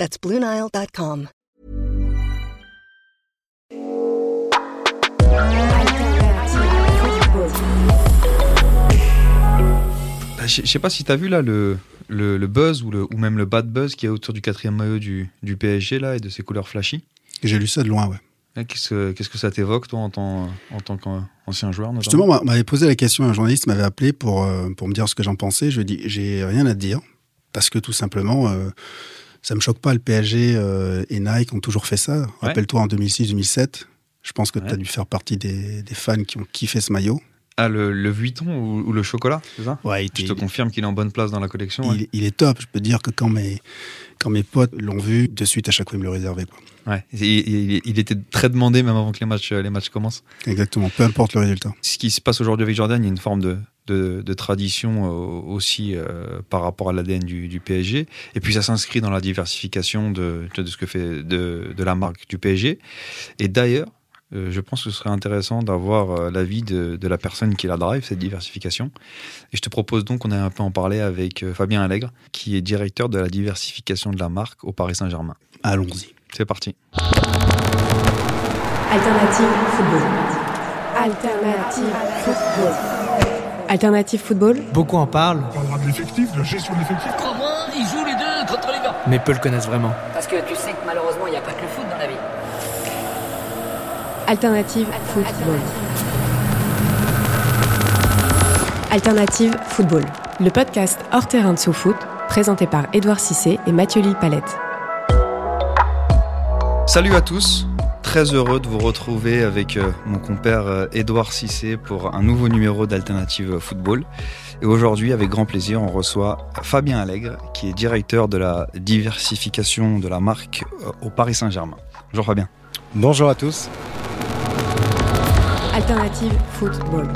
That's BlueNile.com. Bah, Je sais pas si tu as vu là le, le, le buzz ou, le, ou même le bad buzz qui est autour du quatrième maillot du, du PSG là et de ses couleurs flashy. J'ai lu ça de loin, ouais. Ouais, Qu'est-ce que, qu'est-ce que ça t'évoque toi en tant, en tant qu'ancien joueur notamment? Justement, on m'avait posé la question, un journaliste m'avait appelé pour, euh, pour me dire ce que j'en pensais. Je lui ai dit, j'ai rien à te dire, parce que tout simplement, euh, ça me choque pas. Le PSG euh, et Nike ont toujours fait ça. Rappelle-toi en 2006-2007, je pense que tu as Ouais. dû faire partie des, des fans qui ont kiffé ce maillot. Ah, le, le Vuitton ou, ou le chocolat, c'est ça? Ouais, Je te confirme qu'il est en bonne place dans la collection. ouais. il, il est top. Je peux dire que quand mes, quand mes potes l'ont vu, de suite, à chaque fois, ils me le réservaient. Quoi. Ouais. Il était très demandé même avant que les matchs, les matchs commencent. Exactement, peu importe le résultat. Ce qui se passe aujourd'hui avec Jordan, il y a une forme de, de, de tradition euh, aussi euh, par rapport à l'ADN du, du PSG. Et puis ça s'inscrit dans la diversification de, de ce que fait de, de la marque du PSG. Et d'ailleurs, euh, je pense que ce serait intéressant d'avoir euh, l'avis de, de la personne qui la drive, cette diversification. Et je te propose donc qu'on ait un peu en parler avec euh, Fabien Allègre, qui est directeur de la diversification de la marque au Paris Saint-Germain. Allons-y. C'est parti. Alternative football. Alternative football. Alternative football. Beaucoup en parlent, On parlera de l'effectif, de la gestion de l'effectif. Comment ils jouent les deux contre les gars mais peu le connaissent vraiment. Parce que tu sais que malheureusement, il n'y a pas que le foot dans la vie. Alternative football. Alternative football. Le podcast hors terrain de sous-foot, présenté par Édouard Cissé et Mathieu Lille-Palette. Salut à tous, très heureux de vous retrouver avec euh, mon compère euh, Édouard Cissé pour un nouveau numéro d'Alternative Football. Et aujourd'hui, avec grand plaisir, on reçoit Fabien Allègre, qui est directeur de la diversification de la marque euh, au Paris Saint-Germain. Bonjour Fabien. Bonjour à tous. Alternative football.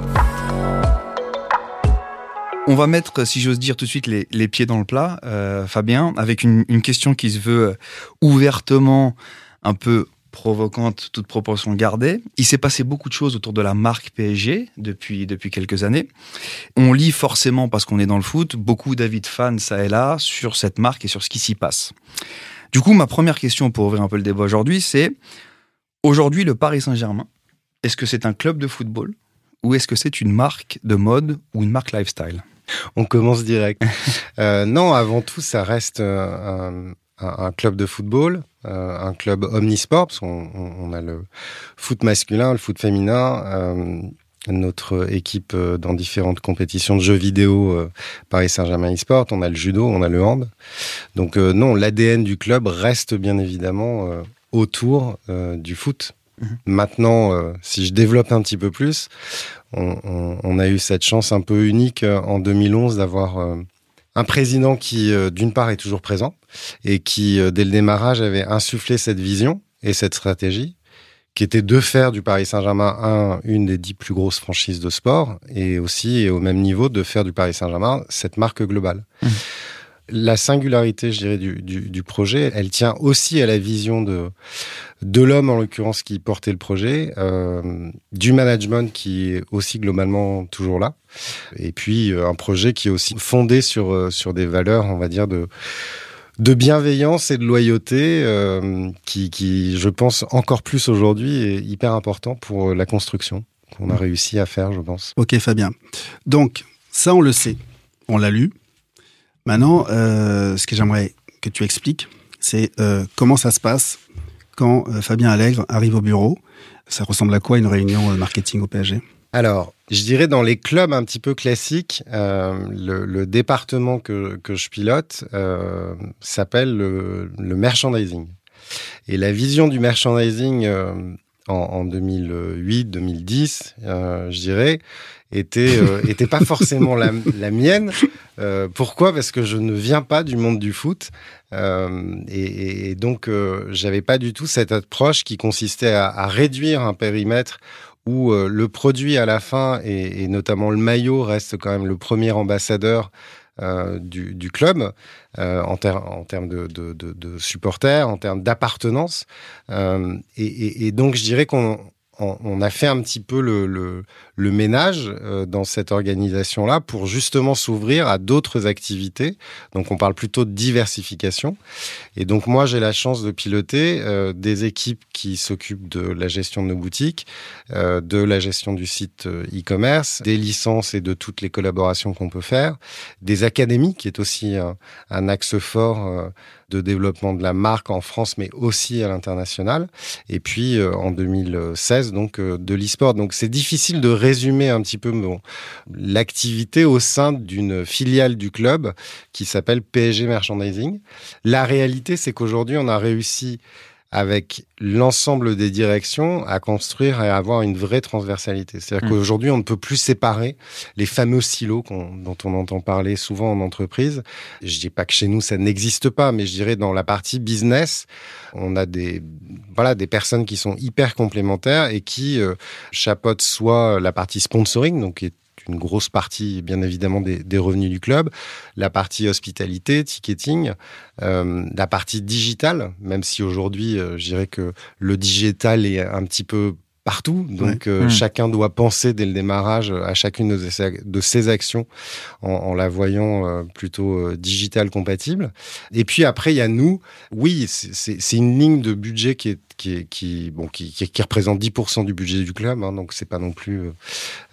On va mettre, si j'ose dire, tout de suite les, les pieds dans le plat, euh, Fabien, avec une, une question qui se veut ouvertement un peu provocante, toute proportion gardée. Il s'est passé beaucoup de choses autour de la marque PSG depuis, depuis quelques années. On lit forcément, parce qu'on est dans le foot, beaucoup d'avis de fans, ça et là, sur cette marque et sur ce qui s'y passe. Du coup, ma première question pour ouvrir un peu le débat aujourd'hui, c'est aujourd'hui le Paris Saint-Germain, est-ce que c'est un club de football ou est-ce que c'est une marque de mode ou une marque lifestyle? On commence direct. Euh, non, avant tout, ça reste un, un- un club de football, euh, un club omnisport, parce qu'on on- on a le foot masculin, le foot féminin. euh, notre équipe euh, dans différentes compétitions de jeux vidéo euh, Paris Saint-Germain e-sport, on a le judo, on a le hand. Donc non, l'ADN du club reste bien évidemment autour du foot. Mhm. Maintenant, si je développe un petit peu plus, on, a eu cette chance un peu unique en 2011 d'avoir un président qui, euh, d'une part, est toujours présent et qui, euh, dès le démarrage, avait insufflé cette vision et cette stratégie qui était de faire du Paris Saint-Germain un, une des dix plus grosses franchises de sport et aussi, et au même niveau, de faire du Paris Saint-Germain cette marque globale. Mhm. La singularité, je dirais, du, du, du projet, elle tient aussi à la vision de, de l'homme, en l'occurrence, qui portait le projet, euh, du management qui est aussi globalement toujours là, et puis euh, un projet qui est aussi fondé sur, euh, sur des valeurs, on va dire, de, de bienveillance et de loyauté, euh, qui, qui, je pense, encore plus aujourd'hui, est hyper important pour la construction qu'on a réussi à faire, je pense. Ok, Fabien. Donc, ça, on le sait. On l'a lu. Maintenant, euh, ce que j'aimerais que tu expliques, c'est euh, comment ça se passe quand euh, Fabien Allègre arrive au bureau. Ça ressemble à quoi une réunion marketing au PSG Alors, je dirais dans les clubs un petit peu classiques, euh, le, le département que, que je pilote s'appelle le, merchandising. Et la vision du merchandising en, en 2008, 2010, euh, je dirais, était euh, était pas forcément la, mienne. Euh, pourquoi? Parce que je ne viens pas du monde du foot et, donc j'avais pas du tout cette approche qui consistait à, réduire un périmètre où le produit à la fin et, notamment le maillot reste quand même le premier ambassadeur euh, du, du, club euh, en, en, termes de, de, de, de, supporters, en termes d'appartenance. Euh, et, et, donc je dirais qu'on on a fait un petit peu le, le, le ménage euh, dans cette organisation-là pour justement s'ouvrir à d'autres activités. Donc on parle plutôt de diversification. Et donc moi j'ai la chance de piloter euh, des équipes qui s'occupent de la gestion de nos boutiques, euh, de la gestion du site euh, e-commerce, des licences et de toutes les collaborations qu'on peut faire, des académies qui est aussi un, un axe fort euh, de développement de la marque en France, mais aussi à l'international. Et puis euh, en 2016, donc euh, de l'e-sport. Donc c'est difficile de résumer un petit peu l'activité au sein d'une filiale du club qui s'appelle PSG Merchandising. La réalité, c'est qu'aujourd'hui, on a réussi avec l'ensemble des directions à construire et à avoir une vraie transversalité. C'est-à-dire mmh. qu'aujourd'hui, on ne peut plus séparer les fameux silos on, dont on entend parler souvent en entreprise. Je dis pas que chez nous ça n'existe pas, mais je dirais dans la partie business, on a des voilà des personnes qui sont hyper complémentaires et qui euh, chapeautent soit la partie sponsoring, donc qui est une grosse partie, bien évidemment, des, revenus du club, la partie hospitalité, ticketing, euh, la partie digitale, même si aujourd'hui, euh, je dirais que le digital est un petit peu partout. Donc, ouais. euh, mmh. chacun doit penser dès le démarrage à chacune de ses, de ses actions en, en, la voyant euh, plutôt euh, digital compatible. Et puis après, il y a nous. Oui, c'est une ligne de budget qui est qui, est, qui, bon, qui, qui, qui représente 10% du budget du club, hein, donc c'est pas non plus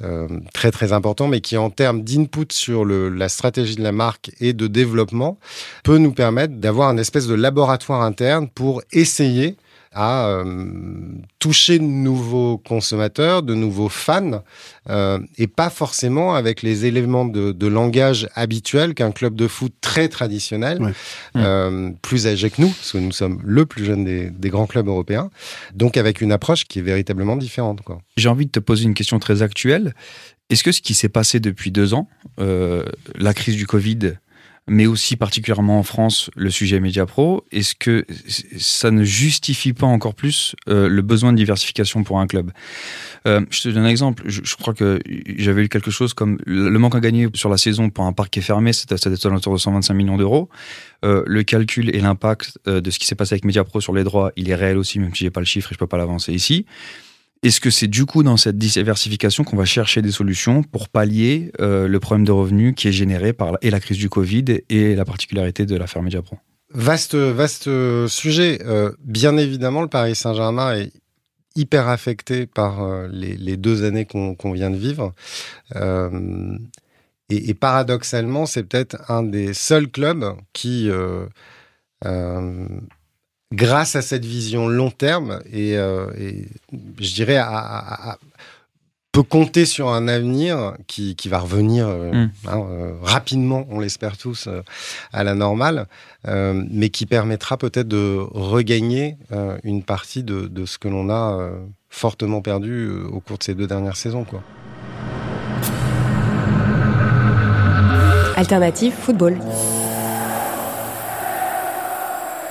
euh, très très important, mais qui en termes d'input sur le, la stratégie de la marque et de développement peut nous permettre d'avoir un espèce de laboratoire interne pour essayer à euh, toucher de nouveaux consommateurs, de nouveaux fans, euh, et pas forcément avec les éléments de, de langage habituels qu'un club de foot très traditionnel, ouais. euh, plus âgé que nous, parce que nous sommes le plus jeune des, des, grands clubs européens, donc avec une approche qui est véritablement différente. J'ai envie de te poser une question très actuelle. Est-ce que ce qui s'est passé depuis deux ans, la crise du Covid, mais aussi particulièrement en France, le sujet Média Pro, est-ce que ça ne justifie pas encore plus euh, le besoin de diversification pour un club? Euh, Je te donne un exemple. Je, crois que j'avais lu quelque chose comme le manque à gagner sur la saison pour un parc qui est fermé, c'était à l'entour de 125 millions d'euros. Euh, le calcul et l'impact de ce qui s'est passé avec Média Pro sur les droits, il est réel aussi, même si j'ai pas le chiffre et je peux pas l'avancer ici. Est-ce que c'est du coup dans cette diversification qu'on va chercher des solutions pour pallier euh, le problème de revenus qui est généré par la, et la crise du Covid et la particularité de l'affaire Mediapro? Vaste, vaste sujet. Euh, bien évidemment, le Paris Saint-Germain est hyper affecté par euh, les, deux années qu'on qu vient de vivre. Euh, et, paradoxalement, c'est peut-être un des seuls clubs qui euh, grâce à cette vision long terme et, euh, et je dirais à, à, à, peut compter sur un avenir qui, qui va revenir euh, mm. hein, euh, rapidement, on l'espère tous, euh, à la normale, euh, mais qui permettra peut-être de regagner euh, une partie de, de, ce que l'on a fortement perdu au cours de ces deux dernières saisons. Quoi. Alternative football.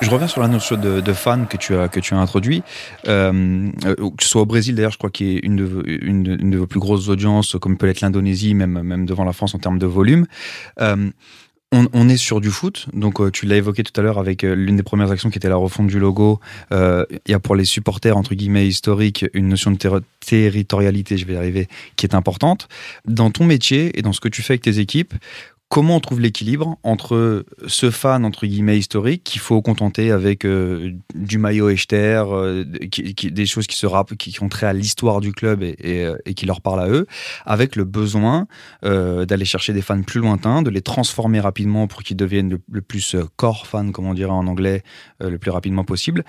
Je reviens sur la notion de, de fan que tu as que tu as introduit, euh, que ce soit au Brésil d'ailleurs, je crois qu'il est une de, une, une de vos plus grosses audiences, comme peut l'être l'Indonésie, même même devant la France en termes de volume. Euh, on, on, est sur du foot, donc euh, tu l'as évoqué tout à l'heure avec euh, l'une des premières actions qui était la refonte du logo. Il euh, y a pour les supporters entre guillemets historiques une notion de ter territorialité, je vais y arriver, qui est importante. Dans ton métier et dans ce que tu fais avec tes équipes, comment on trouve l'équilibre entre ce fan entre guillemets historique qu'il faut contenter avec euh, du maillot Echter, euh, des choses qui se rappellent, qui, qui ont trait à l'histoire du club euh, et, qui leur parlent à eux, avec le besoin d'aller chercher des fans plus lointains, de les transformer rapidement pour qu'ils deviennent le, plus core fan, comme on dirait en anglais, le plus rapidement possible.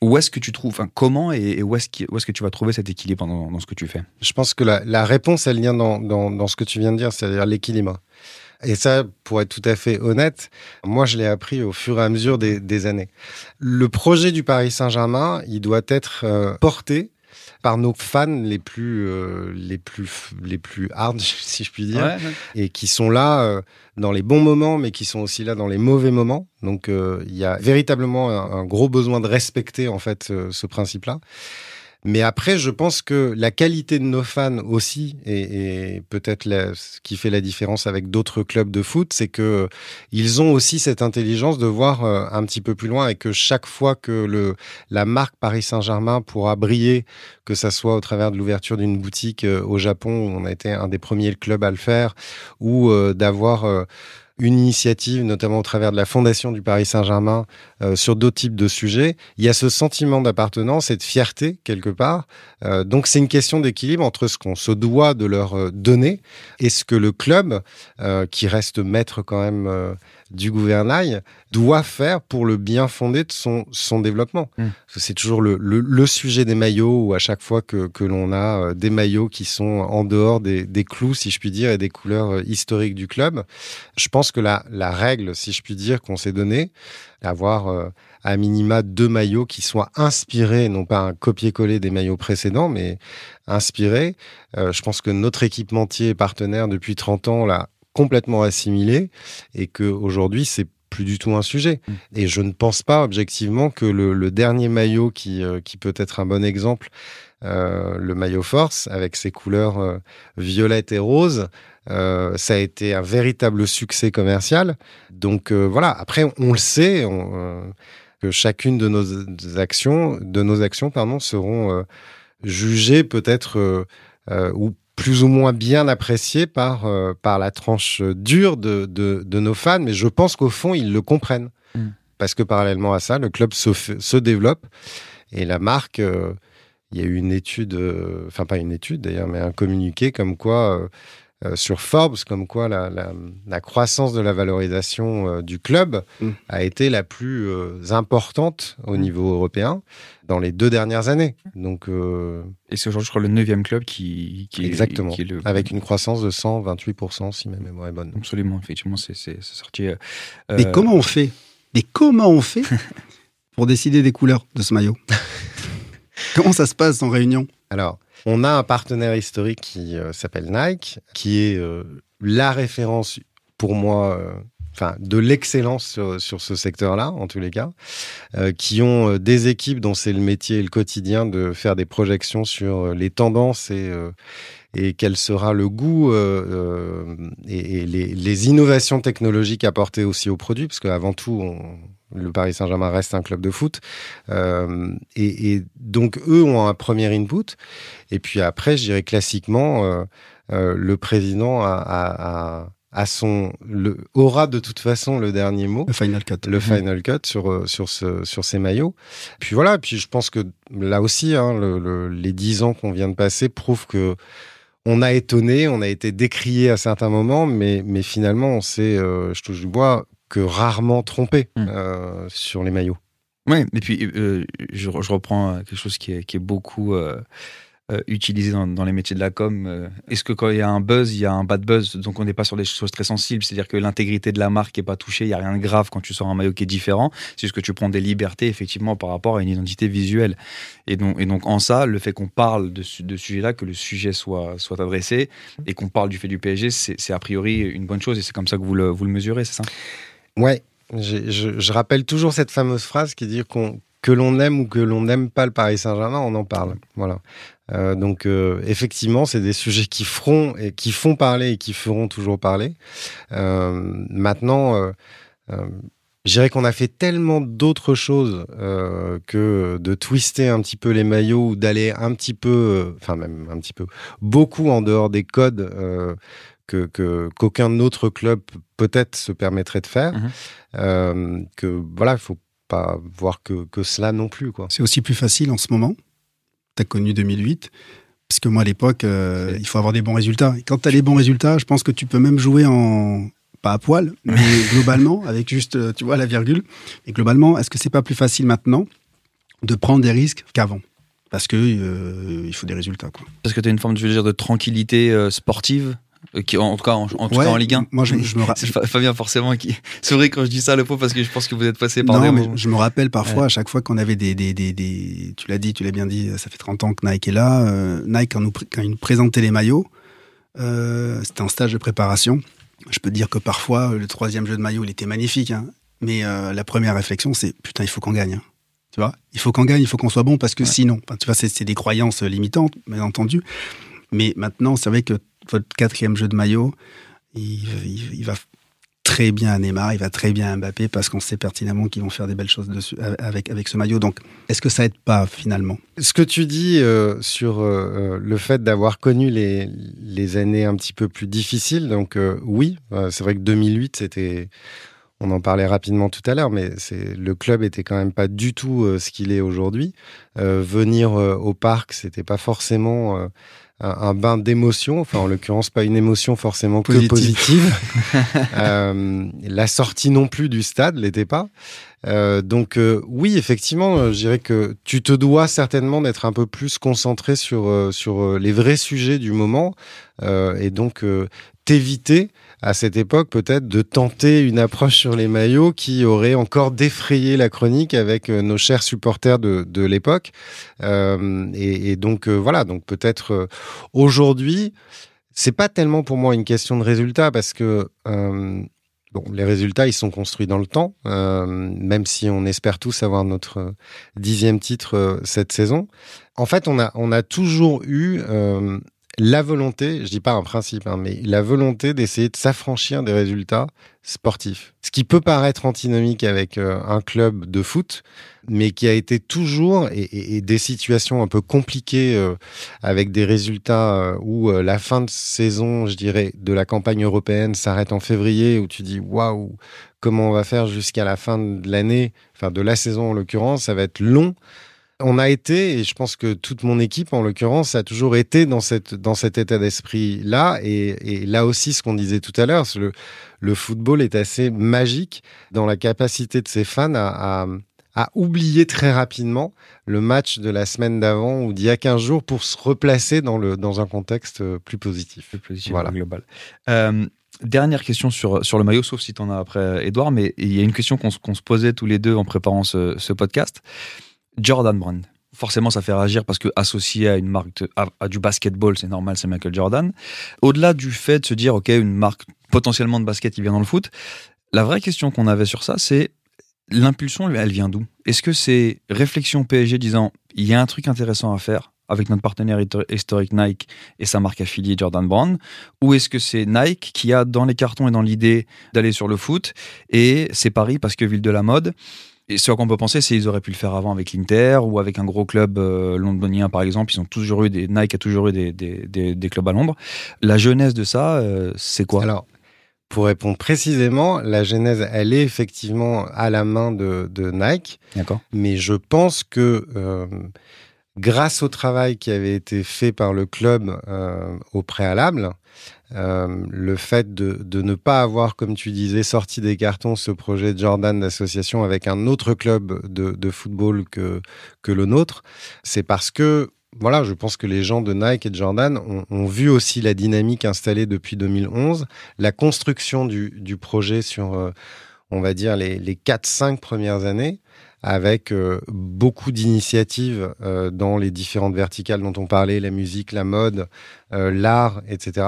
Où est-ce que tu trouves, enfin, comment et, où est-ce est que tu vas trouver cet équilibre dans, ce que tu fais? Je pense que la, réponse, elle vient dans, dans ce que tu viens de dire, c'est-à-dire l'équilibre. Et ça, pour être tout à fait honnête, moi, je l'ai appris au fur et à mesure des, des, années. Le projet du Paris Saint-Germain, il doit être euh, porté par nos fans les plus, euh, les plus, les plus hard, si je puis dire, Ouais, ouais. et qui sont là euh, dans les bons moments, mais qui sont aussi là dans les mauvais moments. Donc, euh, il y a véritablement un, un gros besoin de respecter en fait euh, ce principe-là. Mais après, je pense que la qualité de nos fans aussi, et, peut-être ce qui fait la différence avec d'autres clubs de foot, c'est que ils ont aussi cette intelligence de voir euh, un petit peu plus loin et que chaque fois que la marque Paris Saint-Germain pourra briller, que ça soit au travers de l'ouverture d'une boutique euh, au Japon, où on a été un des premiers clubs à le faire, ou euh, d'avoir euh, une initiative, notamment au travers de la fondation du Paris Saint-Germain, euh, sur d'autres types de sujets. Il y a ce sentiment d'appartenance et de fierté quelque part. Euh, donc c'est une question d'équilibre entre ce qu'on se doit de leur euh, donner et ce que le club, euh, qui reste maître quand même euh, du gouvernail, doit faire pour le bien fondé de son, son développement. Mm. Que C'est toujours le, le, le sujet des maillots où à chaque fois que, que l'on a euh, des maillots qui sont en dehors des, des clous, si je puis dire, et des couleurs euh, historiques du club, je pense que la, la règle, si je puis dire, qu'on s'est donnée, avoir euh, à minima deux maillots qui soient inspirés, non pas un copier-coller des maillots précédents, mais inspirés. Euh, je pense que notre équipementier et partenaire depuis 30 ans l'a complètement assimilé et que aujourd'hui c'est plus du tout un sujet. Mm. Et je ne pense pas objectivement que le, le dernier maillot qui, euh, qui peut être un bon exemple, euh, le maillot Force, avec ses couleurs euh, violettes et roses, euh, ça a été un véritable succès commercial. Donc euh, voilà, après on le sait, on, euh, que chacune de nos actions, de nos actions pardon, seront euh, jugées peut-être ou plus ou moins bien appréciées par, euh, par la tranche dure de, de, de nos fans, mais je pense qu'au fond, ils le comprennent. Mm. Parce que parallèlement à ça, le club se, se développe et la marque, euh, il y a eu une étude, euh, enfin pas une étude d'ailleurs, mais un communiqué comme quoi, euh, euh, sur Forbes, comme quoi la, la, la croissance de la valorisation euh, du club Mm. a été la plus euh, importante au niveau européen dans les deux dernières années. Donc, euh, Et c'est aujourd'hui, je crois, le neuvième club qui, qui est- Exactement. qui est le, avec une croissance de 128%, si ma mémoire est bonne. Absolument, effectivement, c'est sorti. euh, Mais euh, comment on fait? Mais comment on fait pour décider des couleurs de ce maillot? Comment ça se passe en réunion? Alors, on a un partenaire historique qui euh, s'appelle Nike, qui est euh, la référence pour moi, euh, enfin, de l'excellence sur, ce secteur-là, en tous les cas, qui ont des équipes dont c'est le métier et le quotidien de faire des projections sur les tendances et et quel sera le goût et, les innovations technologiques apportées aussi aux produits, parce qu'avant tout, on- le Paris Saint-Germain reste un club de foot. Euh, et, et donc, eux ont un premier input. Et puis après, je dirais classiquement, euh, euh, le président a, a, a- a son, le, aura de toute façon le dernier mot Le final cut. le final cut sur sur ce sur ces maillots. Puis voilà, puis je pense que là aussi, hein, le- le- les dix ans qu'on vient de passer prouvent que on a étonné, on a été décrié à certains moments, mais mais finalement, on s'est, euh, je touche du bois, que rarement trompé Mm. euh, sur les maillots. Ouais, et puis euh, je, je reprends euh, quelque chose qui est, qui est beaucoup euh, utilisé dans, dans les métiers de la com. Est-ce que quand il y a un buzz, il y a un bad buzz? Donc on n'est pas sur des choses très sensibles, c'est-à-dire que l'intégrité de la marque n'est pas touchée, il n'y a rien de grave quand tu sors un maillot qui est différent, c'est juste que tu prends des libertés effectivement par rapport à une identité visuelle. Et donc, et donc en ça, le fait qu'on parle de, ce de sujet-là, que le sujet soit, soit adressé et qu'on parle du fait du PSG, c'est c'est a priori une bonne chose et c'est comme ça que vous le, vous le mesurez, c'est ça? Ouais, je, je rappelle toujours cette fameuse phrase qui dit que l'on aime ou que l'on n'aime pas le Paris Saint-Germain, on en parle. Voilà. Euh, donc euh, effectivement, c'est des sujets qui feront et qui font parler et qui feront toujours parler. Euh, maintenant, euh, je dirais qu'on a fait tellement d'autres choses que de twister un petit peu les maillots ou d'aller un petit peu, enfin même un petit peu, beaucoup en dehors des codes que que- qu'aucun autre club peut-être se permettrait de faire. Mhm. Euh, que voilà, il faut pas voir que, que cela non plus quoi. C'est aussi plus facile en ce moment. Tu as connu 2008. Parce que moi, à l'époque, euh, il faut avoir des bons résultats. Et quand tu as les bons résultats, je pense que tu peux même jouer en. Pas à poil, mais globalement, avec juste, euh, tu vois, la virgule. Et globalement, est-ce que c'est pas plus facile maintenant de prendre des risques qu'avant? Parce que euh, il faut des résultats, quoi. Parce que tu as une forme, je veux dire, de tranquillité euh, sportive qui, en tout cas, en, en tout Ouais, cas en Ligue 1. Moi, je, je me ra- C'est Fa- Fabien forcément qui. C'est vrai quand je dis ça le pot parce que je pense que vous êtes passé par non, des mais moments. je me rappelle parfois, à chaque fois qu'on avait des, des, des, des- Tu l'as dit, tu l'as bien dit, ça fait 30 ans que Nike est là. euh, Nike, quand, nous, quand il nous présentait les maillots, euh, c'était un stage de préparation. Je peux te dire que parfois, le troisième jeu de maillot, il était magnifique. hein. mais euh, la première réflexion, c'est putain, il faut qu'on gagne. hein. Tu vois? Il faut qu'on gagne, il faut qu'on soit bon parce que Ouais. sinon, enfin, tu vois, c'est des croyances limitantes, bien entendu. Mais maintenant, c'est vrai que votre quatrième jeu de maillot, il, va très bien à Neymar, il va très bien à Mbappé parce qu'on sait pertinemment qu'ils vont faire des belles choses dessus avec, avec ce maillot. Donc, est-ce que ça aide pas finalement? Ce que tu dis euh, sur euh, euh, le fait d'avoir connu les, les années un petit peu plus difficiles, donc oui, c'est vrai que 2008, c'était, on en parlait rapidement tout à l'heure, mais le club était quand même pas du tout ce qu'il est aujourd'hui. Venir au parc, c'était pas forcément un, bain d'émotion, enfin en l'occurrence pas une émotion forcément que Positive. positive. Euh, la sortie non plus du stade l'était pas. Euh, donc euh, oui, effectivement, je dirais que tu te dois certainement d'être un peu plus concentré sur sur les vrais sujets du moment et donc t'éviter à cette époque peut-être de tenter une approche sur les maillots qui aurait encore défrayé la chronique avec euh, nos chers supporters de, de l'époque. Euh, et, donc euh, voilà, donc peut-être aujourd'hui, c'est pas tellement pour moi une question de résultat parce que Bon, les résultats, ils sont construits dans le temps, même si on espère tous avoir notre dixième titre cette saison. En fait, on a, on a toujours eu la volonté, je dis pas un principe, hein, mais la volonté d'essayer de s'affranchir des résultats sportifs. Ce qui peut paraître antinomique avec euh, un club de foot, mais qui a été toujours, et, des situations un peu compliquées euh, avec des résultats euh, où la fin de saison, je dirais, de la campagne européenne s'arrête en février, où tu dis waouh, comment on va faire jusqu'à la fin de l'année, enfin de la saison en l'occurrence, ça va être long. On a été, et je pense que toute mon équipe en l'occurrence a toujours été dans cette dans cet état d'esprit là, et, et là aussi ce qu'on disait tout à l'heure, le le football est assez magique dans la capacité de ses fans à, à à oublier très rapidement le match de la semaine d'avant ou d'il y a 15 jours pour se replacer dans, le, dans un contexte plus positif. plus positif Voilà. global. Euh, dernière question sur, sur le maillot, sauf si tu en as après, Edouard, mais il y a une question qu'on se- qu'on se posait tous les deux en préparant ce, ce podcast. Jordan Brand. Forcément, ça fait réagir parce que associé à une marque à, à du basketball, c'est normal, c'est Michael Jordan. Au-delà du fait de se dire, ok, une marque potentiellement de basket qui vient dans le foot, la vraie question qu'on avait sur ça, c'est l'impulsion, elle vient d'où? Est-ce que c'est réflexion PSG disant, il y a un truc intéressant à faire avec notre partenaire historique Nike et sa marque affiliée Jordan Brand? Ou est-ce que c'est Nike qui a dans les cartons et dans l'idée d'aller sur le foot et c'est Paris parce que ville de la mode? Et ce qu'on peut penser, c'est qu'ils auraient pu le faire avant avec l'Inter ou avec un gros club euh, londonien, par exemple. Ils ont toujours eu des Nike a toujours eu des, des, des, des clubs à Londres. La jeunesse de ça, euh, c'est quoi? Alors, pour répondre précisément, la genèse, elle est effectivement à la main de, de Nike, D'accord. mais je pense que euh, grâce au travail qui avait été fait par le club au préalable, euh, le fait de, ne pas avoir, comme tu disais, sorti des cartons ce projet de Jordan d'association avec un autre club de, football que, le nôtre, c'est parce que voilà, je pense que les gens de Nike et de Jordan ont, vu aussi la dynamique installée depuis 2011, la construction du, du projet sur, euh, on va dire, les, les 4-5 premières années, avec euh, beaucoup d'initiatives euh, dans les différentes verticales dont on parlait, la musique, la mode, euh, l'art, etc.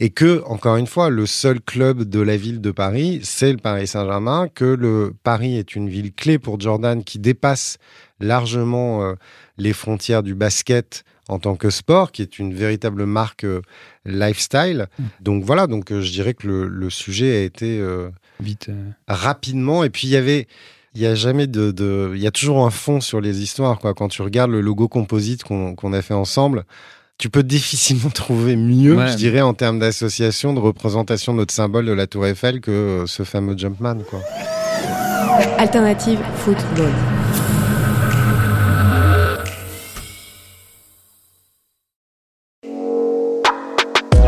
Et que, encore une fois, le seul club de la ville de Paris, c'est le Paris Saint-Germain, que le Paris est une ville clé pour Jordan qui dépasse largement les frontières du basket en tant que sport, qui est une véritable marque euh, lifestyle. Donc voilà, donc euh, je dirais que le, le sujet a été euh, Vite. rapidement. Et puis il y avait, il y a jamais de, de- il y a toujours un fond sur les histoires quoi. Quand tu regardes le logo composite qu'on qu'on a fait ensemble. Tu peux difficilement trouver mieux, Ouais. je dirais, en termes d'association, de représentation de notre symbole de la Tour Eiffel que euh, ce fameux Jumpman, quoi. Alternative Football.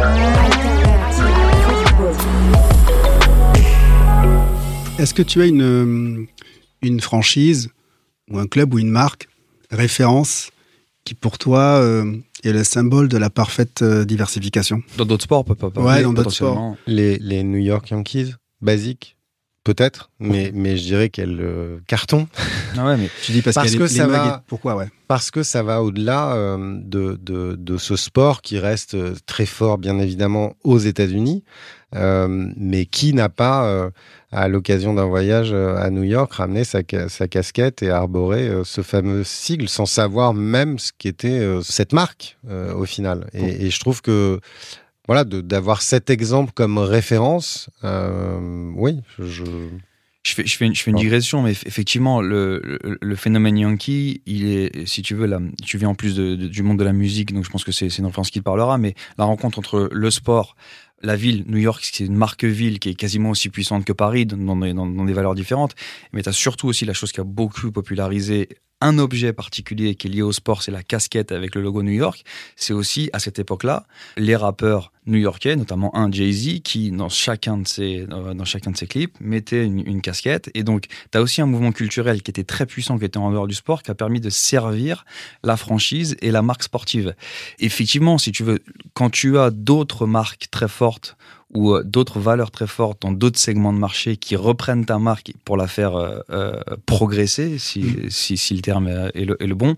Alternative Football. Est-ce que tu as une, euh, une franchise ou un club ou une marque référence qui pour toi euh, est le symbole de la parfaite euh, diversification Dans d'autres sports, on peut pas parler, Ouais, dans d'autres potentiellement. Les, les New York Yankees, basiques, peut-être, mais, mais je dirais qu'elles euh, carton Ah ouais, mais Tu dis parce, que les- ça les va-. Pourquoi, ouais? parce que ça va au-delà euh, de, de, de ce sport qui reste très fort, bien évidemment, aux États-Unis, euh, mais qui n'a pas, euh, à l'occasion d'un voyage euh, à New York, ramené sa, ca- sa casquette et arboré euh, ce fameux sigle sans savoir même ce qu'était cette marque au final. Et, et je trouve que voilà, d'avoir cet exemple comme référence, oui, je, Je fais, je fais, une, je fais une digression, mais eff- effectivement, le, le, le phénomène Yankee, il est, si tu veux, là, tu viens en plus de- de- du monde de la musique, donc je pense que c'est une référence qui te parlera, mais la rencontre entre le sport, la ville, New York, c'est une marque ville qui est quasiment aussi puissante que Paris, dans, des valeurs différentes, mais tu as surtout aussi la chose qui a beaucoup popularisé un objet particulier qui est lié au sport, c'est la casquette avec le logo New York. C'est aussi, à cette époque-là, les rappeurs new-yorkais, notamment un Jay-Z, qui, dans chacun de ses, euh, dans chacun de ses clips, mettait une, une casquette. Et donc, tu as aussi un mouvement culturel qui était très puissant, qui était en dehors du sport, qui a permis de servir la franchise et la marque sportive. Effectivement, si tu veux, quand tu as d'autres marques très fortes ou euh, d'autres valeurs très fortes dans d'autres segments de marché qui reprennent ta marque pour la faire euh, euh, progresser, si, si, si le terme est le, est le bon,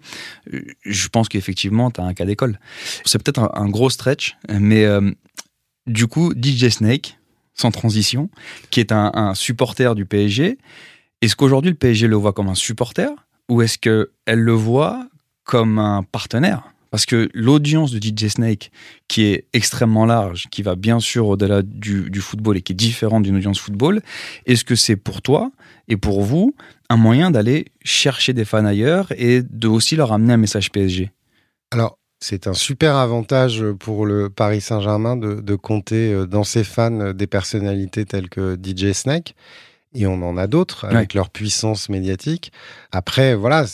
je pense qu'effectivement, tu as un cas d'école. C'est peut-être un, un gros stretch, mais euh, du coup, DJ Snake, sans transition, qui est un, un supporter du PSG, est-ce qu'aujourd'hui le PSG le voit comme un supporter ou est-ce qu'elle le voit comme un partenaire? Parce que l'audience de DJ Snake, qui est extrêmement large, qui va bien sûr au-delà du, du football et qui est différente d'une audience football, est-ce que c'est pour toi et pour vous un moyen d'aller chercher des fans ailleurs et de aussi leur amener un message PSG Alors, c'est un super avantage pour le Paris Saint-Germain de, de compter euh, dans ses fans euh, des personnalités telles que DJ Snake. Et on en a d'autres avec leur puissance médiatique. Après, voilà,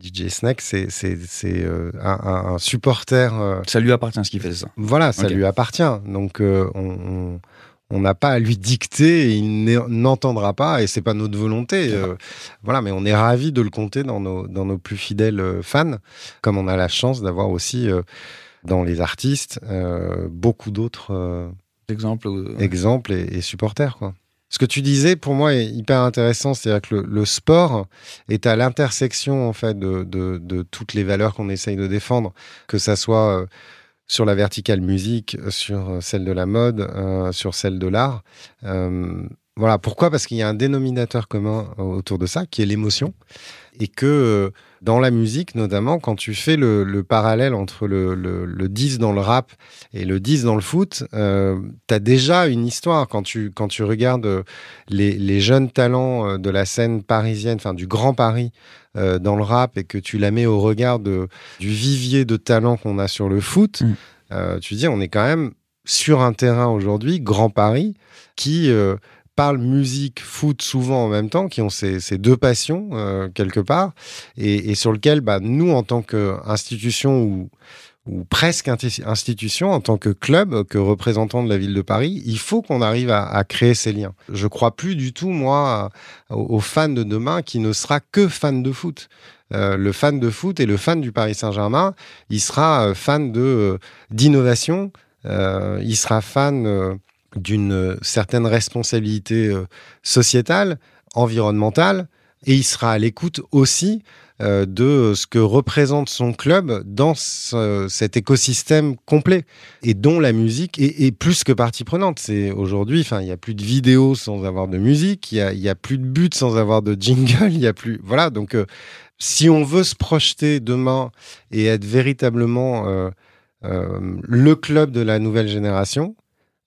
DJ Snake, c'est c'est- c'est, euh, un, un- supporter. euh, Ça lui appartient ce qu'il fait, ça? voilà, ça lui appartient. Donc, euh, on- n'a pas à lui dicter, et il n'entendra pas, et c'est pas notre volonté. euh, voilà, mais on est ravi de le compter dans nos, dans nos plus fidèles euh, fans, comme on a la chance d'avoir aussi euh, dans les artistes euh, beaucoup d'autres euh, Exemple ou- exemples et, et supporters. Quoi. Ce que tu disais, pour moi, est hyper intéressant, c'est-à-dire que le, le sport est à l'intersection en fait de, de, de toutes les valeurs qu'on essaye de défendre, que ça soit euh, sur la verticale musique, sur euh, celle de la mode, euh, sur celle de l'art. Euh, voilà, pourquoi? Parce qu'il y a un dénominateur commun autour de ça, qui est l'émotion, et que euh, dans la musique, notamment, quand tu fais le, le parallèle entre le, le, le 10 dans le rap et le 10 dans le foot, euh, tu as déjà une histoire. Quand tu, quand tu regardes euh, les, les jeunes talents euh, de la scène parisienne, enfin du Grand Paris, euh, dans le rap, et que tu la mets au regard de, du vivier de talents qu'on a sur le foot, Mm. euh, tu dis, on est quand même sur un terrain aujourd'hui, Grand Paris, qui parle musique, foot souvent en même temps, qui ont ces, ces deux passions euh, quelque part, et, et sur lequel bah, nous, en tant qu'institution ou, ou presque institution, en tant que club, que représentant de la ville de Paris, il faut qu'on arrive à, à créer ces liens. Je crois plus du tout, moi, aux fans de demain qui ne sera que fan de foot. Euh, le fan de foot et le fan du Paris Saint-Germain, il sera euh, fan de euh, d'innovation, euh, il sera fan euh, d'une euh, certaine responsabilité euh, sociétale, environnementale, et il sera à l'écoute aussi euh, de ce que représente son club dans ce- cet écosystème complet et dont la musique est, plus que partie prenante. C'est aujourd'hui, enfin, il y a plus de vidéos sans avoir de musique, il y a, plus de buts sans avoir de jingle, il y a plus, voilà. Donc, si on veut se projeter demain et être véritablement le club de la nouvelle génération,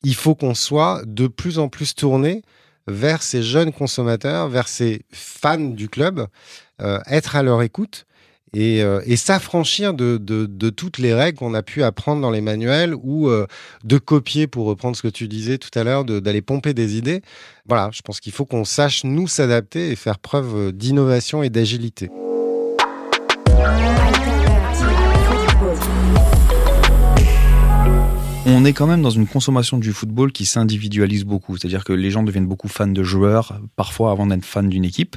il faut qu'on soit de plus en plus tourné vers ces jeunes consommateurs, vers ces fans du club, euh, être à leur écoute et, euh, s'affranchir de, toutes les règles qu'on a pu apprendre dans les manuels ou euh, de copier, pour reprendre ce que tu disais tout à l'heure, d'aller pomper des idées. Voilà, je pense qu'il faut qu'on sache nous s'adapter et faire preuve d'innovation et d'agilité. On est quand même dans une consommation du football qui s'individualise beaucoup. C'est-à-dire que les gens deviennent beaucoup fans de joueurs, parfois avant d'être fans d'une équipe.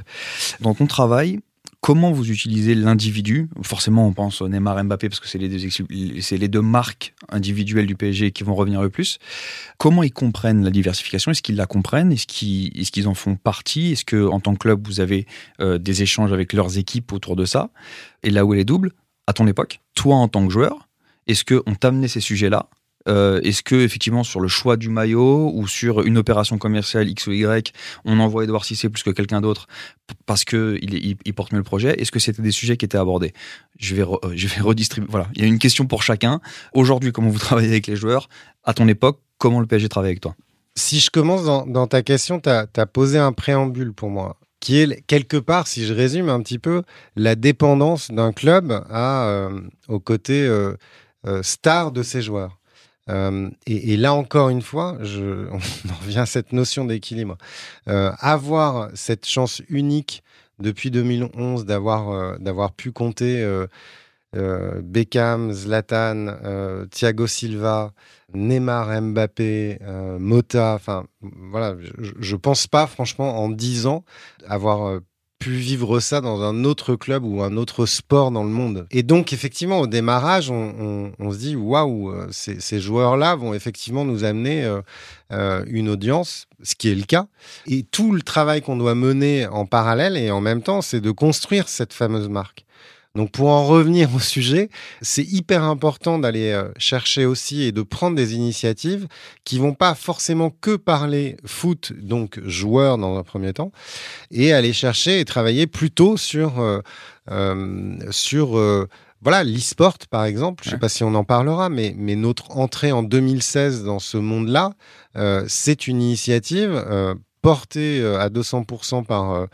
Dans ton travail, comment vous utilisez l'individu? Forcément, on pense au Neymar Mbappé parce que c'est les, deux, les deux marques individuelles du PSG qui vont revenir le plus. Comment ils comprennent la diversification? Est-ce qu'ils la comprennent? Est-ce qu'ils, en font partie? Est-ce que en tant que club, vous avez euh, des échanges avec leurs équipes autour de ça? Et là où elle est double, à ton époque, toi en tant que joueur, est-ce qu'on t'a amené ces sujets-là euh, Est-ce que effectivement sur le choix du maillot ou sur une opération commerciale X ou Y, on envoie Edouard Cissé plus que quelqu'un d'autre parce que il, il, porte mieux le projet? Est-ce que c'était des sujets qui étaient abordés? Je vais euh, redistribuer. Voilà, il y a une question pour chacun. Aujourd'hui, comment vous travaillez avec les joueurs? À ton époque, comment le PSG travaille avec toi? Si je commence dans, ta question, tu as, posé un préambule pour moi qui est quelque part, si je résume un petit peu, la dépendance d'un club euh, au côté star de ses joueurs. Euh, et, là encore une fois, je, on en revient à cette notion d'équilibre. Euh, avoir cette chance unique depuis 2011 d'avoir euh, d'avoir pu compter Beckham, Zlatan, Thiago Silva, Neymar, Mbappé, Mota. Enfin, voilà, je, je pense pas franchement en 10 ans avoir vivre ça dans un autre club ou un autre sport dans le monde. Et donc, effectivement, au démarrage, on, se dit waouh, euh, ces, joueurs-là vont effectivement nous amener euh, euh, une audience, ce qui est le cas. Et tout le travail qu'on doit mener en parallèle et en même temps, c'est de construire cette fameuse marque. Donc pour en revenir au sujet, c'est hyper important d'aller euh, chercher aussi et de prendre des initiatives qui vont pas forcément que parler foot, donc joueur dans un premier temps, et aller chercher et travailler plutôt sur euh, euh, sur voilà l'e-sport par exemple. Je sais pas si on en parlera, mais mais notre entrée en 2016 dans ce monde-là, c'est une initiative portée à 200% par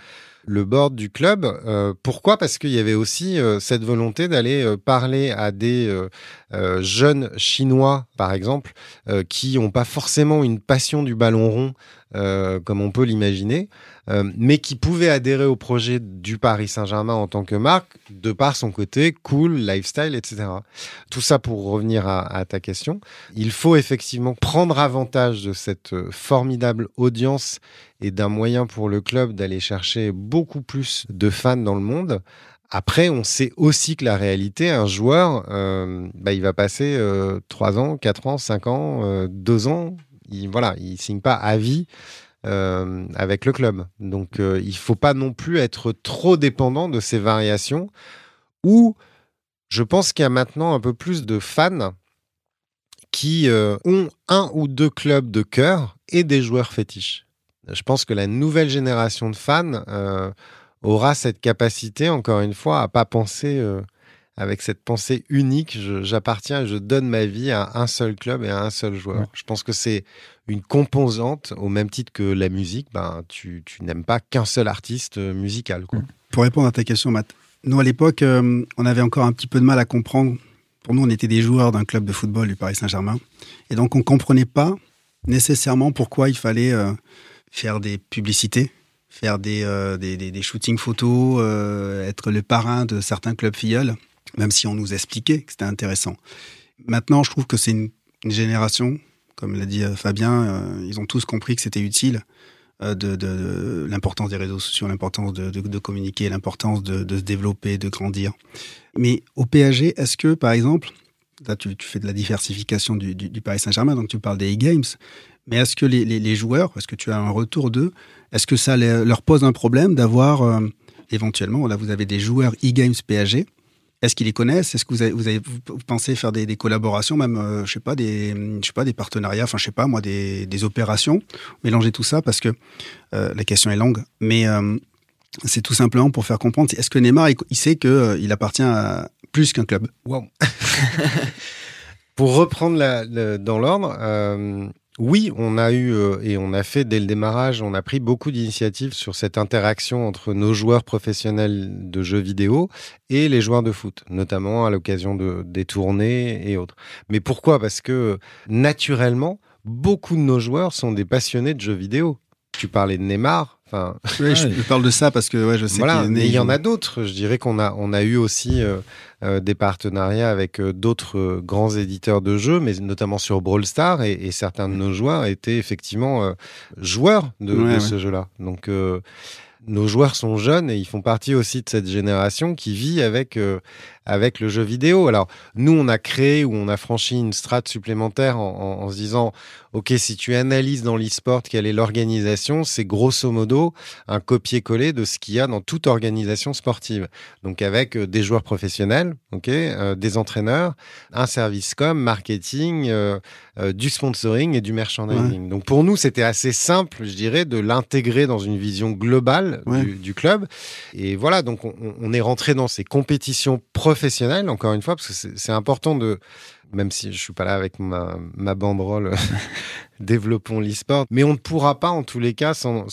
le board du club. Euh, pourquoi? Parce qu'il y avait aussi euh, cette volonté d'aller euh, parler à des jeunes Chinois, par exemple, qui n'ont pas forcément une passion du ballon rond comme on peut l'imaginer, mais qui pouvaient adhérer au projet du Paris Saint-Germain en tant que marque, de par son côté cool, lifestyle, etc. Tout ça pour revenir à, ta question. Il faut effectivement prendre avantage de cette formidable audience et d'un moyen pour le club d'aller chercher beaucoup plus de fans dans le monde. Après, on sait aussi que la réalité, un joueur, euh, bah, il va passer euh, 3 ans, 4 ans, 5 ans, euh, 2 ans. Il, voilà, il signe pas à vie euh, avec le club. Donc, euh, il faut pas non plus être trop dépendant de ces variations. Ou, je pense qu'il y a maintenant un peu plus de fans qui euh, ont un ou deux clubs de cœur et des joueurs fétiches je pense que la nouvelle génération de fans euh, aura cette capacité, encore une fois, à pas penser avec cette pensée unique. J'appartiens, je, donne ma vie à un seul club et à un seul joueur. Je pense que c'est une composante, au même titre que la musique. Ben, tu, tu n'aimes pas qu'un seul artiste euh, musical. Quoi. Pour répondre à ta question, Matt, nous à l'époque, on avait encore un petit peu de mal à comprendre. Pour nous, on était des joueurs d'un club de football du Paris Saint-Germain, et donc on comprenait pas nécessairement pourquoi il fallait faire des publicités, faire des, euh, des, des, shootings photos, euh, être le parrain de certains clubs filleuls, même si on nous expliquait que c'était intéressant. Maintenant, je trouve que c'est une, génération, comme l'a dit euh, Fabien, ils ont tous compris que c'était utile de, de, l'importance des réseaux sociaux, l'importance de, communiquer, l'importance de, se développer, de grandir. Mais au PSG, est-ce que, par exemple, là tu, fais de la diversification du, Paris Saint-Germain, donc tu parles des e-games, mais est-ce que les, joueurs, est-ce que tu as un retour d'eux, est-ce que ça leur pose un problème d'avoir euh, éventuellement, là vous avez des joueurs e-games PSG, est-ce qu'ils les connaissent? Est-ce que vous, avez, vous, avez, vous pensez faire des, des collaborations, même, euh, je sais pas, des, je sais pas, des partenariats, enfin, je sais pas, moi, des, des opérations, mélanger tout ça parce que euh, la question est longue, mais euh, c'est tout simplement pour faire comprendre. Est-ce que Neymar, il, sait qu'il euh, il appartient à plus qu'un club? Wow. pour reprendre la, la, dans l'ordre, oui, on a eu euh, et on a fait dès le démarrage, on a pris beaucoup d'initiatives sur cette interaction entre nos joueurs professionnels de jeux vidéo et les joueurs de foot, notamment à l'occasion de des tournées et autres. Mais pourquoi? Parce que naturellement, beaucoup de nos joueurs sont des passionnés de jeux vidéo. Tu parlais de Neymar, Enfin, oui, je, parle de ça parce que ouais, je sais voilà, qu'il y, il y en a d'autres. Je dirais qu'on a on a eu aussi euh, euh, des partenariats avec euh, d'autres euh, grands éditeurs de jeux, mais notamment sur Brawl Stars et, et certains de nos joueurs étaient effectivement euh, joueurs de, Ouais, de ouais. ce jeu-là. Donc euh, nos joueurs sont jeunes et ils font partie aussi de cette génération qui vit avec euh, avec le jeu vidéo. Alors nous, on a créé ou on a franchi une strate supplémentaire en, en- en se disant, ok, si tu analyses dans l'e-sport quelle est l'organisation, c'est grosso modo un copier-coller de ce qu'il y a dans toute organisation sportive. Donc avec euh, des joueurs professionnels, ok, euh, des entraîneurs, un service com, marketing, euh, euh, du sponsoring et du merchandising. Donc pour nous, c'était assez simple, je dirais, de l'intégrer dans une vision globale Ouais. du, du club. Et voilà, donc on, on est rentré dans ces compétitions professionnelles, encore une fois, parce que c'est c'est important de, même si je suis pas là avec ma, ma banderole, développons l'e-sport, mais on ne pourra pas en tous les cas s'en-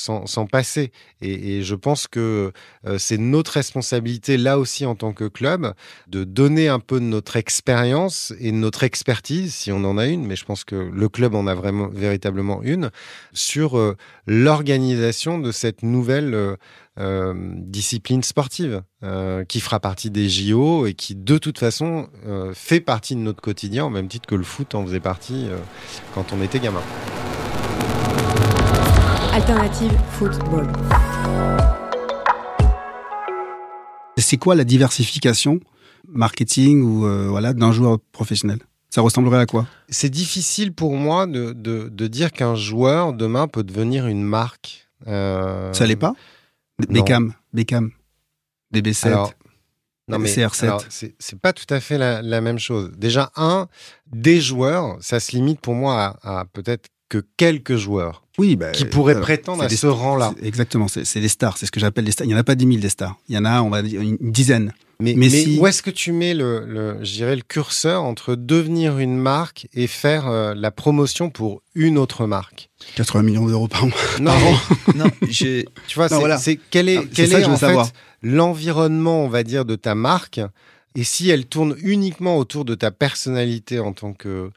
passer. Et, et je pense que euh, c'est notre responsabilité là aussi en tant que club de donner un peu de notre expérience et de notre expertise, si on en a une, mais je pense que le club en a vraiment véritablement une, sur euh, l'organisation de cette nouvelle euh, euh, discipline sportive euh, qui fera partie des JO et qui de toute façon euh, fait partie de notre quotidien au même titre que le foot en faisait partie quand on était gamin. Alternative Football. C'est quoi la diversification marketing ou euh, voilà d'un joueur professionnel? Ça ressemblerait à quoi? C'est difficile pour moi de, de, de dire qu'un joueur demain peut devenir une marque. Euh, Ça l'est pas? Beckham, Beckham, DB7. Alors, non mais CR7. alors, c'est pas tout à fait la, la même chose. Déjà un, des joueurs, ça se limite pour moi à, à peut-être que quelques joueurs oui, bah, qui pourraient alors, prétendre à des- ce rang-là. Exactement, c'est des stars, c'est ce que j'appelle des stars. Il n'y en a pas 10 000 des stars. Il y en a, on va dire, une dizaine. Mais, Mais mais si- où est-ce que tu mets le, le, le curseur entre devenir une marque et faire euh, la promotion pour une autre marque? 80 millions d'euros par mois. Non, Par mais, an. Non, tu vois, c'est voilà. quel est, Non, quel ça que est je veux en fait savoir. L'environnement, on va dire, de ta marque et si elle tourne uniquement autour de ta personnalité en tant que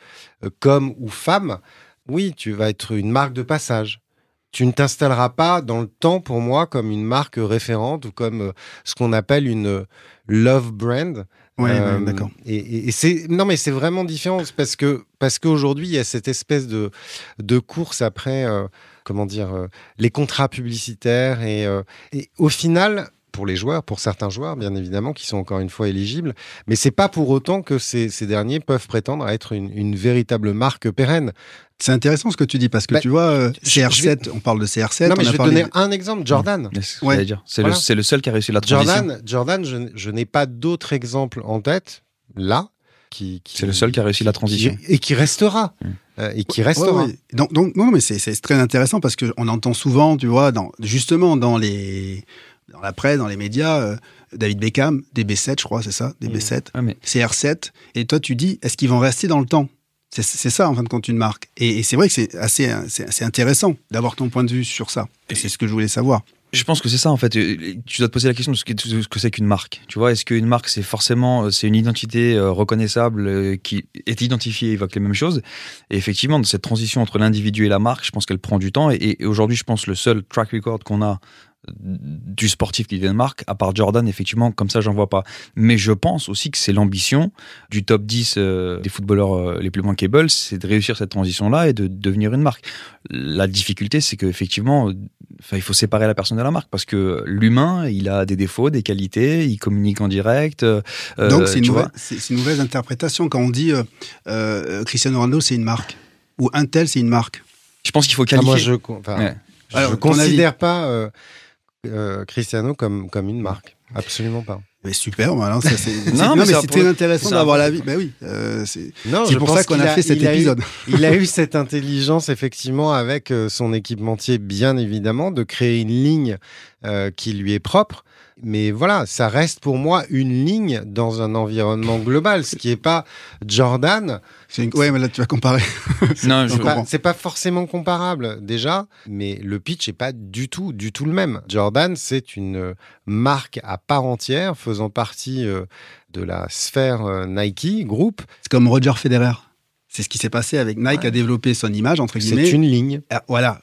euh, qu'homme ou femme, oui, tu vas être une marque de passage. Tu ne t'installeras pas dans le temps pour moi comme une marque référente ou comme euh, ce qu'on appelle une euh, love brand. Ouais, Euh, ouais, d'accord. Et, et- et c'est non mais c'est vraiment différent parce que parce qu'aujourd'hui il y a cette espèce de de course après euh, comment dire euh, les contrats publicitaires et, euh, et au final pour les joueurs, pour certains joueurs, bien évidemment, qui sont encore une fois éligibles, mais c'est pas pour autant que ces, ces derniers peuvent prétendre à être une, une véritable marque pérenne. C'est intéressant ce que tu dis parce que Bah, tu vois, euh, je- CR7, je vais- on parle de CR7. non, mais on je a vais te donner de- un exemple, Jordan. C'est Ouais. dire. C'est Voilà. le, seul qui a réussi la transition. Jordan, Jordan, je, n'ai pas d'autres exemples en tête là qui, qui- C'est le seul qui a réussi la transition. qui- et qui restera Mm. Euh, et qui Ouais, restera. ouais. Donc, donc, non, mais c'est c'est très intéressant parce qu'on entend souvent, tu vois, dans, justement dans les, dans la presse, dans les médias, euh, David Beckham, DB7, je crois, c'est ça, DB7, Ouais, mais CR7. Et toi, tu dis, est-ce qu'ils vont rester dans le temps? C'est ça, en fin de compte, une marque. Et, et c'est vrai que c'est assez, assez intéressant d'avoir ton point de vue sur ça. Et c'est ce que je voulais savoir. Je pense que c'est ça en fait. Tu dois te poser la question de ce que, que c'est qu'une marque. Tu vois, est-ce qu'une marque c'est forcément euh, c'est une identité euh, reconnaissable qui est identifiée, évoque les mêmes choses? Et effectivement, cette transition entre l'individu et la marque, je pense qu'elle prend du temps. Et, et aujourd'hui, je pense le seul track record qu'on a du sportif qui devient une marque, à part Jordan, effectivement, comme ça, j'en vois pas. Mais je pense aussi que c'est l'ambition du top 10 euh, des footballeurs euh, les plus bankable, c'est de réussir cette transition-là et de devenir une marque. La difficulté, c'est qu'effectivement, euh, enfin, il faut séparer la personne de la marque parce que l'humain, il a des défauts, des qualités, il communique en direct. euh, Donc, c'est une, nouvelle- une mauvaise interprétation quand on dit euh, euh, Cristiano Ronaldo, c'est une marque. Ou Intel, c'est une marque. Je pense qu'il faut Ah, qualifier. moi, je enfin, Ouais. je Alors, ne ton considère pas euh, Cristiano comme, comme une marque. Absolument pas. Mais super, voilà, ça, c'est Non, mais mais peu- intéressant d'avoir la vie. Ben oui, euh, c'est pour ça qu'on a fait cet il a eu- épisode. il a eu cette intelligence, effectivement, avec euh, son équipementier, bien évidemment, de créer une ligne euh, qui lui est propre. Mais voilà, ça reste pour moi une ligne dans un environnement global, ce qui est pas Jordan. C'est une- Ouais, mais là, tu vas comparer. Non, je- pas, comprends. c'est pas forcément comparable déjà, mais le pitch est pas du tout, du tout le même. Jordan, c'est une marque à part entière, faisant partie euh, de la sphère euh, Nike Group. C'est comme Roger Federer. C'est ce qui s'est passé avec Nike Ouais. a développé son image, entre guillemets. C'est une ligne, Ah, voilà,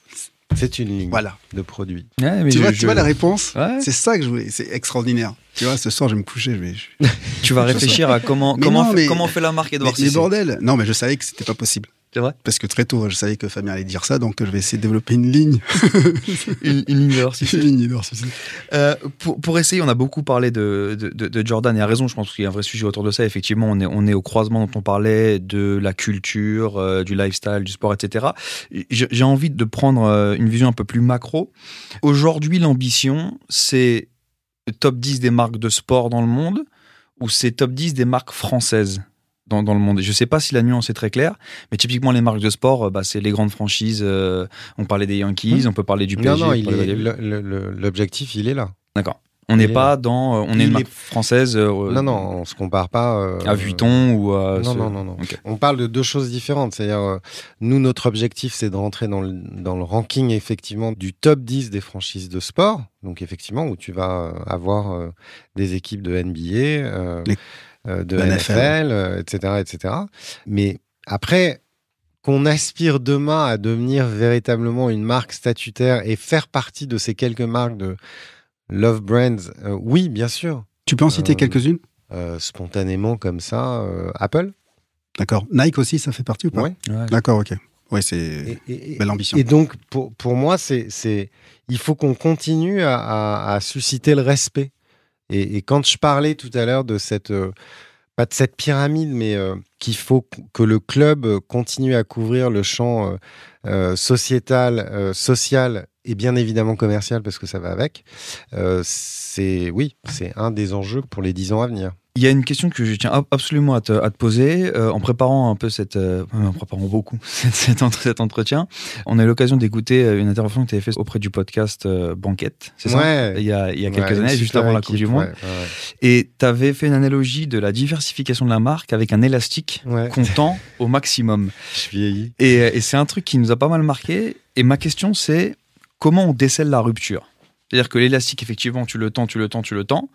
c'est une ligne voilà. de produit. Ouais, mais Tu je- vois, je- tu vois la réponse Ouais. C'est ça que je voulais. C'est extraordinaire. Tu vois, ce soir, je vais me coucher. Je vais, je- tu vas réfléchir à comment Mais comment non, fait, mais- comment fait la marque Mais, Edouard mais Cissé. bordel Non, mais je savais que c'était pas possible. C'est vrai Parce que très tôt, je savais que Fabien allait dire ça, donc je vais essayer de développer une ligne. une, une ligne d'or, si une ligne d'or, si c'est- Euh, pour, pour essayer, on a beaucoup parlé de, de, de- de Jordan et à raison, je pense qu'il y a un vrai sujet autour de ça. Effectivement, on est, on est au croisement dont on parlait de la culture, euh, du lifestyle, du sport, etc. J'ai envie de prendre euh, une vision un peu plus macro. Aujourd'hui, l'ambition, c'est top 10 des marques de sport dans le monde ou c'est top 10 des marques françaises? Dans, dans le monde. Et Je sais pas si la nuance est très claire, mais typiquement les marques de sport, euh, bah, c'est les grandes franchises. euh, on parlait des Yankees, on peut parler du PSG. Non, non, l'objectif, il est là. D'accord. On n'est pas dans. euh, on est une marque est- française. euh, Non, non, on se compare pas. euh, À Vuitton ou à. Non, ce- non, non, non. On parle de deux choses différentes. C'est-à-dire, nous, notre objectif, c'est de rentrer dans le, dans le ranking, effectivement, du top 10 des franchises de sport. Donc, effectivement, où tu vas avoir des équipes de NBA, Les- de la NFL, euh, etc., etc. Mais après, qu'on aspire demain à devenir véritablement une marque statutaire et faire partie de ces quelques marques de Love Brands, euh, oui, bien sûr. Tu peux en citer Euh, quelques-unes? Euh, spontanément comme ça, euh, Apple. D'accord. Nike aussi, ça fait partie ou pas? Ouais. D'accord, ok. Ouais, c'est belle ambition. Et donc, pour, pour moi, c'est, c'est, il faut qu'on continue à, à- à susciter le respect. Et, quand je parlais tout à l'heure de cette, euh, pas de cette pyramide, mais euh, qu'il faut que le club euh, continue à couvrir le champ sociétal, social et bien évidemment commercial, parce que ça va avec, c'est, oui, c'est un des enjeux pour les dix ans à venir. Il y a une question que je tiens ab- absolument à te, à te poser euh, en préparant un peu cette, euh, en préparant beaucoup cet, cet entre- cet entretien. On a eu l'occasion d'écouter euh, une intervention que tu avais faite auprès du podcast euh, Banquette, c'est ça? Il y a, il y a quelques Ouais, années, juste avant la Coupe du Monde. ouais, Et tu avais fait une analogie de la diversification de la marque avec un élastique tend au maximum. Je vieillis. Et, et c'est un truc qui nous a pas mal marqué. Et ma question, c'est comment on décèle la rupture? C'est-à-dire que l'élastique, effectivement, tu le tends, tu le tends, tu le tends.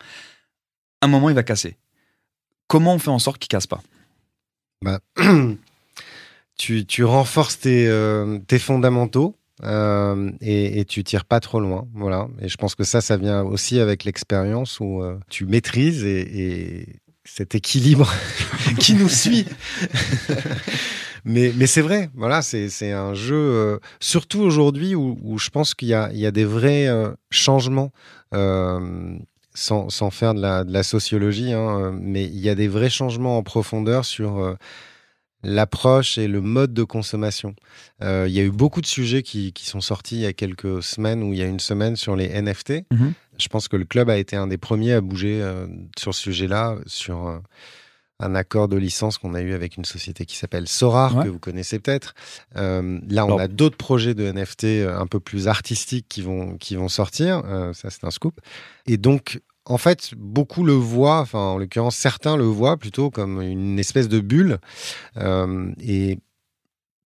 À un moment, il va casser. Comment on fait en sorte qu'il casse pas Bah, tu, tu renforces tes, euh, tes fondamentaux euh, et, et tu tires pas trop loin. Voilà. Et je pense que ça, ça vient aussi avec l'expérience où euh, tu maîtrises et, et cet équilibre qui nous suit. mais mais c'est vrai. Voilà, c'est un jeu, surtout aujourd'hui où, où je pense qu'il y y a des vrais changements. Sans, sans faire de la, de la sociologie, hein, mais il y a des vrais changements en profondeur sur euh, l'approche et le mode de consommation. Euh, il y a eu beaucoup de sujets qui, qui sont sortis il y a quelques semaines ou il y a une semaine sur les NFT. Mhm. Je pense que le club a été un des premiers à bouger euh, sur ce sujet-là, sur un accord de licence qu'on a eu avec une société qui s'appelle Sorar, Ouais. que vous connaissez peut-être. Euh, là, on Alors- a d'autres projets de NFT euh, un peu plus artistiques qui vont, qui vont sortir. Euh, ça, c'est un scoop. Et donc, en fait, beaucoup le voient, enfin, en l'occurrence, certains le voient plutôt comme une espèce de bulle. Euh, et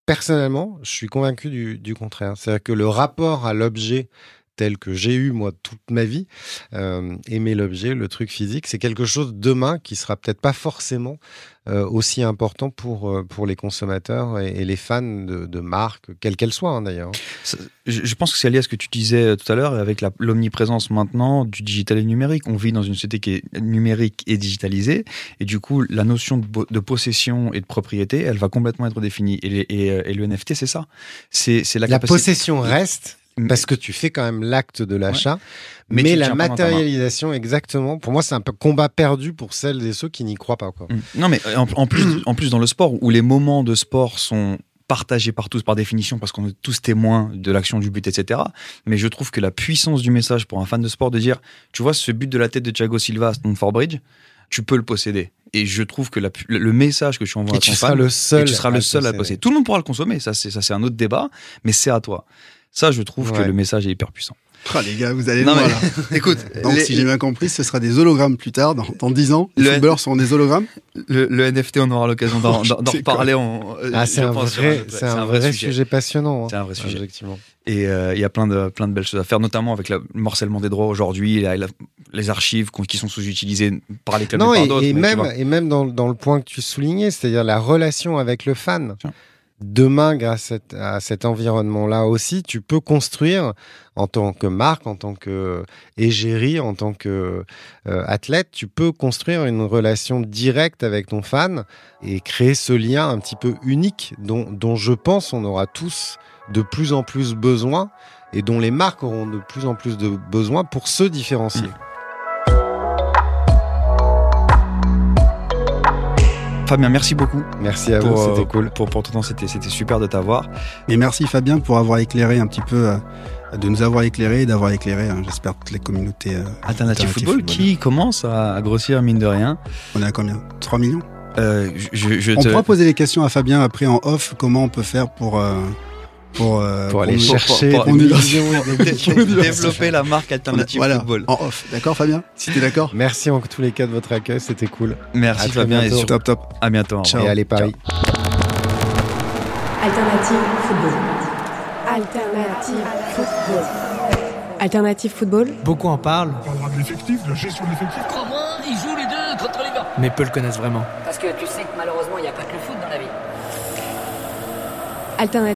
personnellement, je suis convaincu du, du contraire. C'est-à-dire que le rapport à l'objet tel que j'ai eu moi toute ma vie, euh, aimer l'objet, le truc physique, c'est quelque chose demain qui sera peut-être pas forcément euh, aussi important pour, euh, pour les consommateurs et, et les fans de, de marques, quelles qu'elles soient hein, d'ailleurs. Je pense que c'est lié à ce que tu disais tout à l'heure avec l'omniprésence maintenant du digital et numérique. On vit dans une société qui est numérique et digitalisée. Et du coup, la notion de, possession et de propriété, elle va complètement être définie. Et, les- et, et le NFT, c'est ça. C'est la, La capacité- possession reste parce que tu fais quand même l'acte de l'achat, Mais la matérialisation exactement. Pour moi, c'est un peu combat perdu pour celles et ceux qui n'y croient pas. Quoi. Mm. Non, mais en, en plus, en plus, dans le sport, où les moments de sport sont partagés par tous par définition parce qu'on est tous témoins de l'action du but etc mais je trouve que la puissance du message pour un fan de sport de dire tu vois ce but de la tête de Thiago Silva à Stamford Bridge tu peux le posséder et je trouve que la le message que tu envoies Et à ton tu seras le seul. tu seras à le seul à le posséder. tout le monde pourra le consommer ça c'est un autre débat mais c'est à toi ça je trouve que le message est hyper puissant Ah, les gars, vous allez Non, loin, mais- là. écoute Donc, les- si j'ai bien compris, ce sera des hologrammes plus tard, dans, dans 10 ans. Les Le- footballeurs seront des hologrammes. le, le NFT on aura l'occasion d'en reparler en, Ah, c'est un, vrai, c'est un, vrai sujet, passionnant. hein. C'est un vrai sujet. Objectivement. Et euh, il y a plein de, plein de belles choses à faire, notamment avec la- le morcellement des droits aujourd'hui, les archives qui sont sous-utilisées par les clubs Non, et par et, d'autres. et même, et même dans, dans le point que tu soulignais, c'est-à-dire la relation avec le fan. Tiens. Demain, grâce à, cet environnement-là aussi, tu peux construire en tant que marque, en tant que égérie, en tant que euh, athlète, tu peux construire une relation directe avec ton fan et créer ce lien un petit peu unique dont, dont je pense on aura tous de plus en plus besoin et dont les marques auront de plus en plus de besoin pour se différencier. Fabien, merci beaucoup. Merci à vous, pour, euh, c'était cool. Pour, pour ton temps, c'était c'était super de t'avoir. Et merci Fabien pour avoir éclairé un petit peu, euh, de nous avoir éclairé et d'avoir éclairé, hein, j'espère, toutes les communautés. euh, Alternative Football, Football. qui commence à, à grossir mine de rien. On est à combien? 3 millions? Euh, je, je On te... pourra poser les questions à Fabien après en off, comment on peut faire pour... euh, pour, euh, Pour aller nous- chercher pour- développer la marque Alternative voilà, Football. en off. D'accord Fabien? Si t'es d'accord Merci en tous les cas de votre accueil, c'était cool. Merci À Fabien et bientôt. surtout Top, top. à bientôt. Ciao. Et allez Paris. Alternative football. Alternative football. Alternative football. Beaucoup en parlent. On parlera de l'effectif, de la gestion de l'effectif. Crois-moi, ils jouent les deux contre les gars. Mais peu le connaissent vraiment. Parce que tu sais que malheureusement, il n'y a pas que le foot dans la vie. Alternative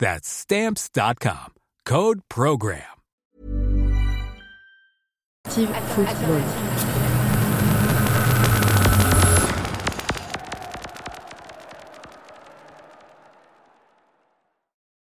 That's Stamps.com. Code PROGRAM. football.